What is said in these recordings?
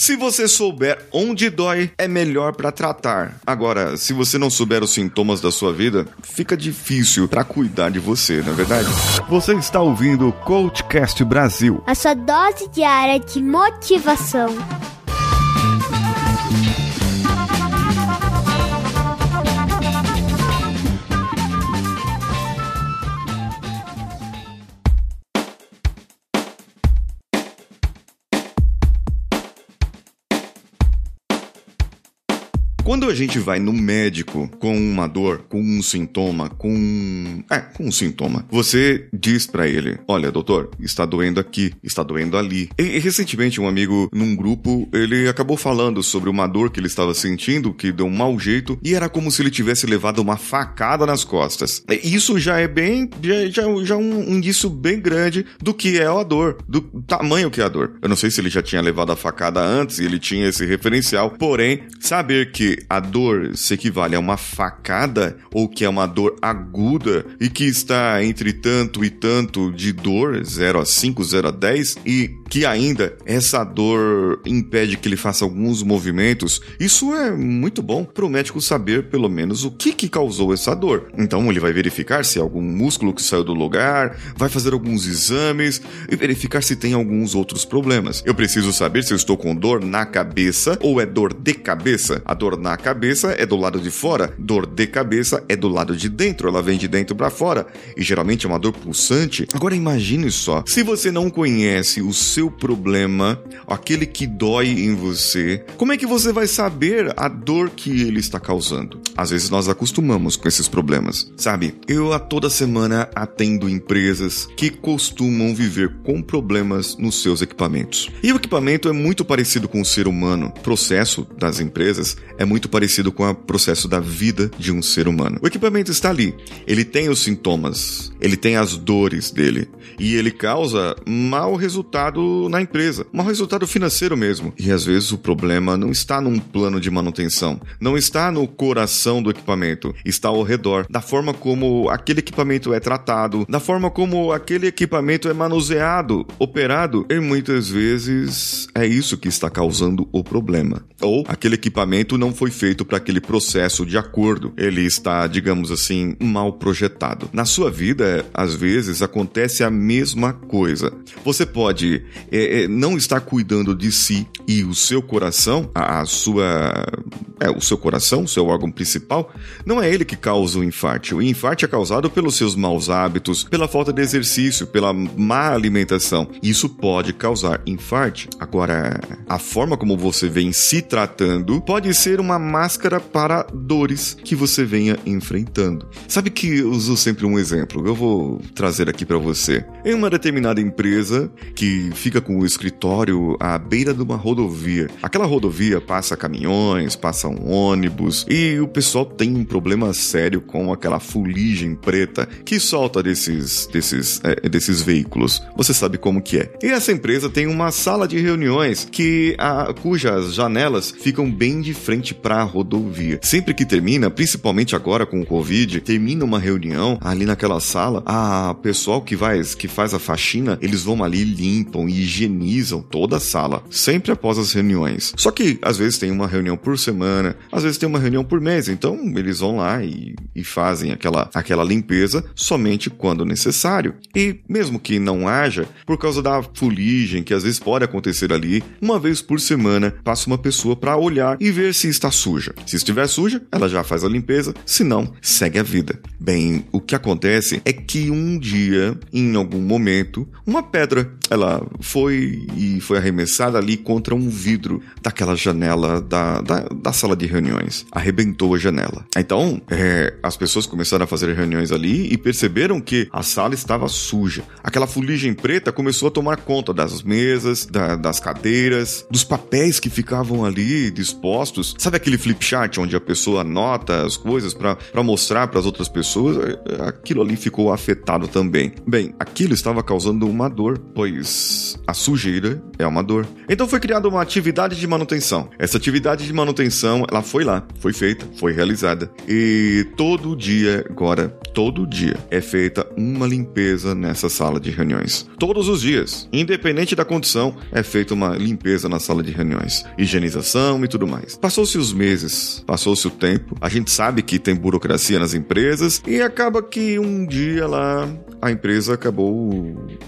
Se você souber onde dói, é melhor para tratar. Agora, se você não souber os sintomas da sua vida, fica difícil para cuidar de você, não é verdade? Você está ouvindo o Coachcast Brasil. A sua dose diária de motivação. Quando a gente vai no médico com uma dor, com um sintoma, com. É, com um sintoma, você diz para ele: Olha, doutor, está doendo aqui, está doendo ali. E, recentemente, um amigo num grupo, ele acabou falando sobre uma dor que ele estava sentindo, que deu um mau jeito, e era como se ele tivesse levado uma facada nas costas. Isso já é bem. Já, já, já um indício bem grande do que é a dor, do tamanho que é a dor. Eu não sei se ele já tinha levado a facada antes e ele tinha esse referencial, porém, saber que a dor se equivale a uma facada ou que é uma dor aguda e que está entre tanto e tanto de dor, 0 a 5, 0 a 10, e que ainda essa dor impede que ele faça alguns movimentos, isso é muito bom para o médico saber pelo menos o que, que causou essa dor. Então ele vai verificar se é algum músculo que saiu do lugar, vai fazer alguns exames e verificar se tem alguns outros problemas. Eu preciso saber se eu estou com dor na cabeça ou é dor de cabeça. A dor na cabeça é do lado de fora, dor de cabeça é do lado de dentro, ela vem de dentro para fora e geralmente é uma dor pulsante. Agora imagine só, se você não conhece o seu problema, aquele que dói em você, como é que você vai saber a dor que ele está causando? Às vezes nós acostumamos com esses problemas, sabe? Eu a toda semana atendo empresas que costumam viver com problemas nos seus equipamentos. E o equipamento é muito parecido com o ser humano. O processo das empresas é muito parecido com o processo da vida de um ser humano. O equipamento está ali, ele tem os sintomas, ele tem as dores dele e ele causa mau resultado na empresa, mau resultado financeiro mesmo. E às vezes o problema não está num plano de manutenção, não está no coração do equipamento, está ao redor, da forma como aquele equipamento é tratado, da forma como aquele equipamento é manuseado, operado, e muitas vezes é isso que está causando o problema. Ou aquele equipamento não foi feito para aquele processo de acordo, ele está, digamos assim, mal projetado. Na sua vida, às vezes acontece a mesma coisa. Você pode é, é, não estar cuidando de si e o seu coração, a, a sua. É, o seu coração, o seu órgão principal, não é ele que causa o infarte. O infarte é causado pelos seus maus hábitos, pela falta de exercício, pela má alimentação. Isso pode causar infarte. Agora, a forma como você vem se tratando pode ser uma máscara para dores que você venha enfrentando. Sabe que eu uso sempre um exemplo, eu vou trazer aqui para você. Em uma determinada empresa que fica com o escritório à beira de uma rodovia. Aquela rodovia passa caminhões, passa um ônibus e o pessoal tem um problema sério com aquela fuligem preta que solta desses, desses, é, desses veículos. Você sabe como que é. E essa empresa tem uma sala de reuniões que a, cujas janelas ficam bem de frente para a rodovia. Sempre que termina, principalmente agora com o Covid, termina uma reunião ali naquela sala, a pessoal que vai que faz a faxina, eles vão ali limpam e higienizam toda a sala, sempre após as reuniões. Só que às vezes tem uma reunião por semana, às vezes tem uma reunião por mês, então eles vão lá e, e fazem aquela, aquela limpeza somente quando necessário. E mesmo que não haja, por causa da fuligem que às vezes pode acontecer ali, uma vez por semana passa uma pessoa para olhar e ver se está suja. Se estiver suja, ela já faz a limpeza, se não, segue a vida. Bem, o que acontece é que um dia, em algum momento, uma pedra, ela foi e foi arremessada ali contra um vidro daquela janela da, da, da sala de reuniões. Arrebentou a janela. Então, é, as pessoas começaram a fazer reuniões ali e perceberam que a sala estava suja. Aquela fuligem preta começou a tomar conta das mesas, da, das cadeiras, dos papéis que ficavam ali dispostos. Sabe aquele flip chart onde a pessoa anota as coisas para mostrar para as outras pessoas? É, aquilo ali ficou afetado também. Bem, aquilo estava causando uma dor, pois a sujeira é uma dor. Então foi criada uma atividade de manutenção. Essa atividade de manutenção ela foi lá, foi feita, foi realizada. E todo dia, agora, todo dia, é feita uma limpeza nessa sala de reuniões. Todos os dias, independente da condição, é feita uma limpeza na sala de reuniões. Higienização e tudo mais. Passou-se os meses, passou-se o tempo. A gente sabe que tem burocracia nas empresas e acaba que um dia lá a empresa acabou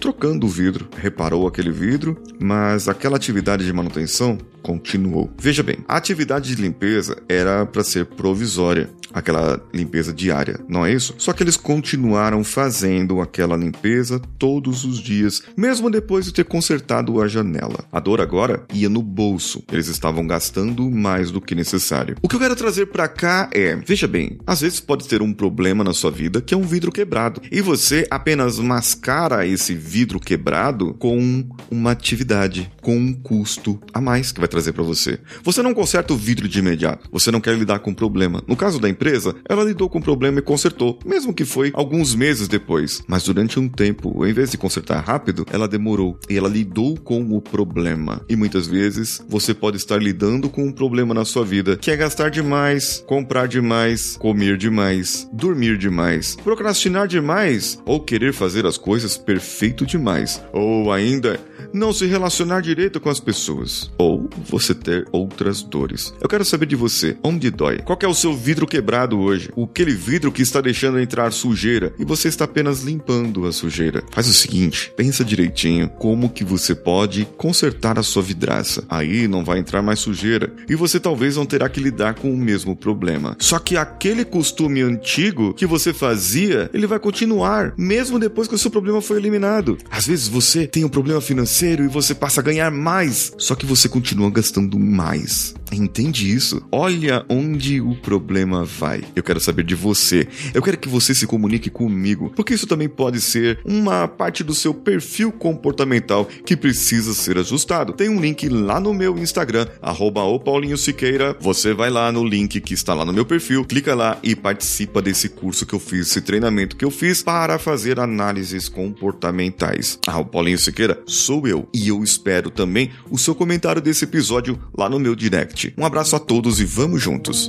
trocando o vidro, reparou aquele vidro, mas aquela atividade de manutenção continuou. Veja bem, a atividade de limpeza era para ser provisória, aquela limpeza diária, não é isso? Só que eles continuaram fazendo aquela limpeza todos os dias, mesmo depois de ter consertado a janela. A dor agora ia no bolso. Eles estavam gastando mais do que necessário. O que eu quero trazer para cá é, veja bem, às vezes pode ter um problema na sua vida que é um vidro quebrado e você apenas mascara esse vidro quebrado com uma atividade, com um custo a mais que vai trazer para você. Você não conserta o vidro de imediato, você não quer lidar com o problema. No caso da empresa, ela lidou com o problema e consertou, mesmo que foi alguns meses depois. Mas durante um tempo, em vez de consertar rápido, ela demorou e ela lidou com o problema. E muitas vezes você pode estar lidando com um problema na sua vida, que é gastar demais, comprar demais, comer demais, dormir demais, procrastinar demais ou querer fazer as coisas perfeito demais, ou ainda não se relacionar direito com as pessoas, ou você ter outras dores. Eu quero saber de você, onde dói? Qual é o seu vidro quebrado hoje? Aquele vidro que está deixando entrar sujeira e você está apenas limpando a sujeira. Faz o seguinte, pensa direitinho como que você pode consertar a sua vidraça. Aí não vai entrar mais sujeira e você talvez não terá que lidar com o mesmo problema. Só que aquele costume antigo que você fazia, ele vai continuar, mesmo depois que o seu problema foi eliminado. Às vezes você tem um problema financeiro e você passa a ganhar mais, só que você continua gastando mais. Entende isso? Olha onde o problema vai. Eu quero saber de você. Eu quero que você se comunique comigo, porque isso também pode ser uma parte do seu perfil comportamental que precisa ser ajustado. Tem um link lá no meu Instagram, arroba Siqueira. Você vai lá no link que está lá no meu perfil, clica lá e participa desse curso que eu fiz, esse treinamento que eu fiz para fazer análises comportamentais. Ah, o Paulinho Siqueira sou eu e eu espero também o seu comentário desse episódio lá no meu direct. Um abraço a todos e vamos juntos!